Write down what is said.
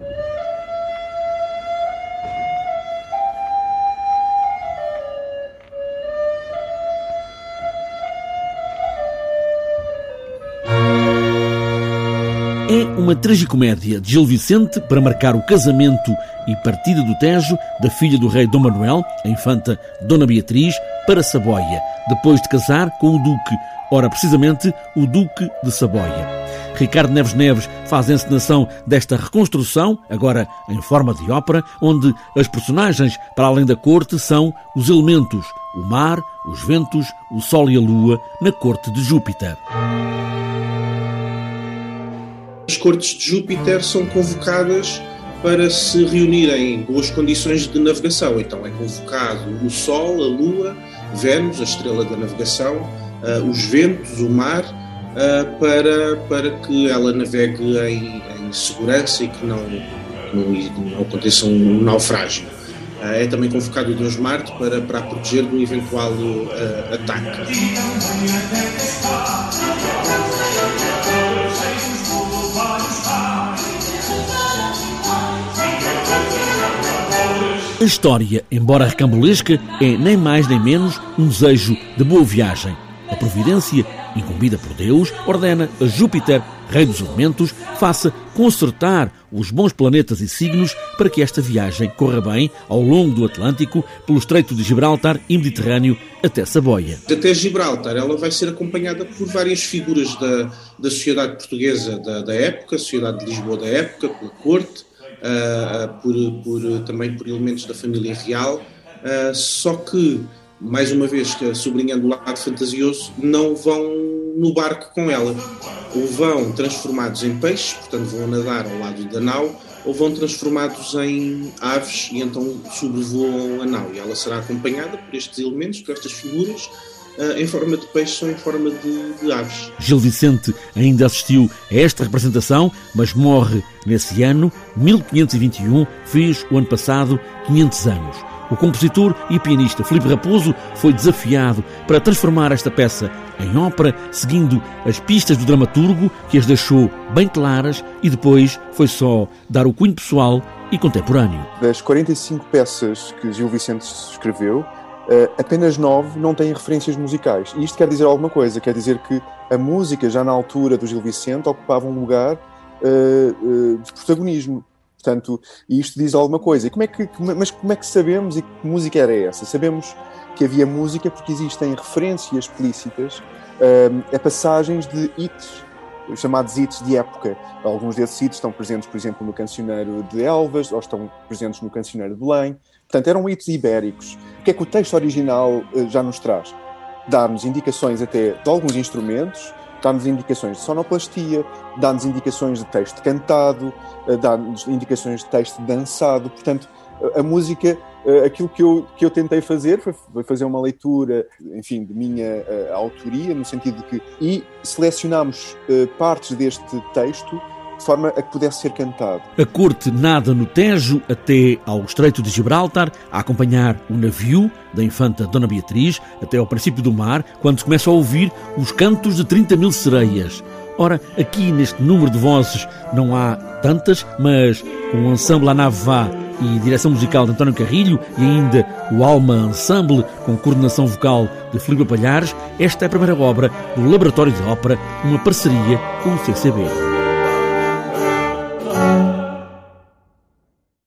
Woo! É uma tragicomédia de Gil Vicente para marcar o casamento e partida do Tejo da filha do rei Dom Manuel, a infanta Dona Beatriz, para Saboia, depois de casar com o Duque, ora precisamente o Duque de Saboia. Ricardo Neves Neves faz a encenação desta reconstrução, agora em forma de ópera, onde as personagens, para além da corte, são os elementos, o mar, os ventos, o sol e a lua, na corte de Júpiter. As cortes de Júpiter são convocadas para se reunirem em boas condições de navegação. Então é convocado o Sol, a Lua, Vênus, a estrela da navegação, uh, os ventos, o mar, uh, para, para que ela navegue em, em segurança e que não, não, não aconteça um naufrágio. Uh, é também convocado o Deus Marte para, para a proteger de um eventual ataque. A história, embora recambulesca, é nem mais nem menos um desejo de boa viagem. A providência, incumbida por Deus, ordena a Júpiter, rei dos elementos, faça consertar os bons planetas e signos para que esta viagem corra bem ao longo do Atlântico, pelo Estreito de Gibraltar e Mediterrâneo até Saboia. Até Gibraltar, ela vai ser acompanhada por várias figuras da, da sociedade portuguesa da, da época, sociedade de Lisboa da época, pela corte, por, por, também por elementos da família real, só que, mais uma vez, sublinhando o lado fantasioso, não vão no barco com ela, ou vão transformados em peixes, portanto vão nadar ao lado da nau, ou vão transformados em aves e então sobrevoam a nau. E ela será acompanhada por estes elementos, por estas figuras, em forma de peixe ou em forma de, de, aves. Gil Vicente ainda assistiu a esta representação, mas morre nesse ano, 1521, fez o ano passado 500 anos. O compositor e pianista Filipe Raposo foi desafiado para transformar esta peça em ópera, seguindo as pistas do dramaturgo, que as deixou bem claras, e depois foi só dar o cunho pessoal e contemporâneo. Das 45 peças que Gil Vicente escreveu, Uh, apenas nove não têm referências musicais. E isto quer dizer alguma coisa, quer dizer que a música, já na altura do Gil Vicente, ocupava um lugar uh, uh, de protagonismo. Portanto, isto diz alguma coisa. E como é que, mas como é que sabemos e que música era essa? Sabemos que havia música porque existem referências explícitas a passagens de hits, chamados hits de época. Alguns desses hits estão presentes, por exemplo, no Cancioneiro de Elvas, ou estão presentes no Cancioneiro de Belém. Portanto, eram hits ibéricos. O que é que o texto original uh, já nos traz? Dá-nos indicações até de alguns instrumentos, dá-nos indicações de sonoplastia, dá-nos indicações de texto cantado, uh, dá-nos indicações de texto dançado. Portanto, a música, uh, aquilo que eu, que eu tentei fazer foi, fazer uma leitura, enfim, de minha autoria, no sentido de que. E selecionámos partes deste texto de forma a que pudesse ser cantado. A corte nada no Tejo até ao Estreito de Gibraltar, a acompanhar o navio da infanta Dona Beatriz até ao princípio do mar, quando se começa a ouvir os cantos de 30 mil sereias. Ora, aqui neste número de vozes não há tantas, mas com o ensemble à nave vá e direção musical de António Carrilho e ainda o Alma Ensemble com coordenação vocal de Filipe Palhares, esta é a primeira obra do Laboratório de Ópera, uma parceria com o CCB.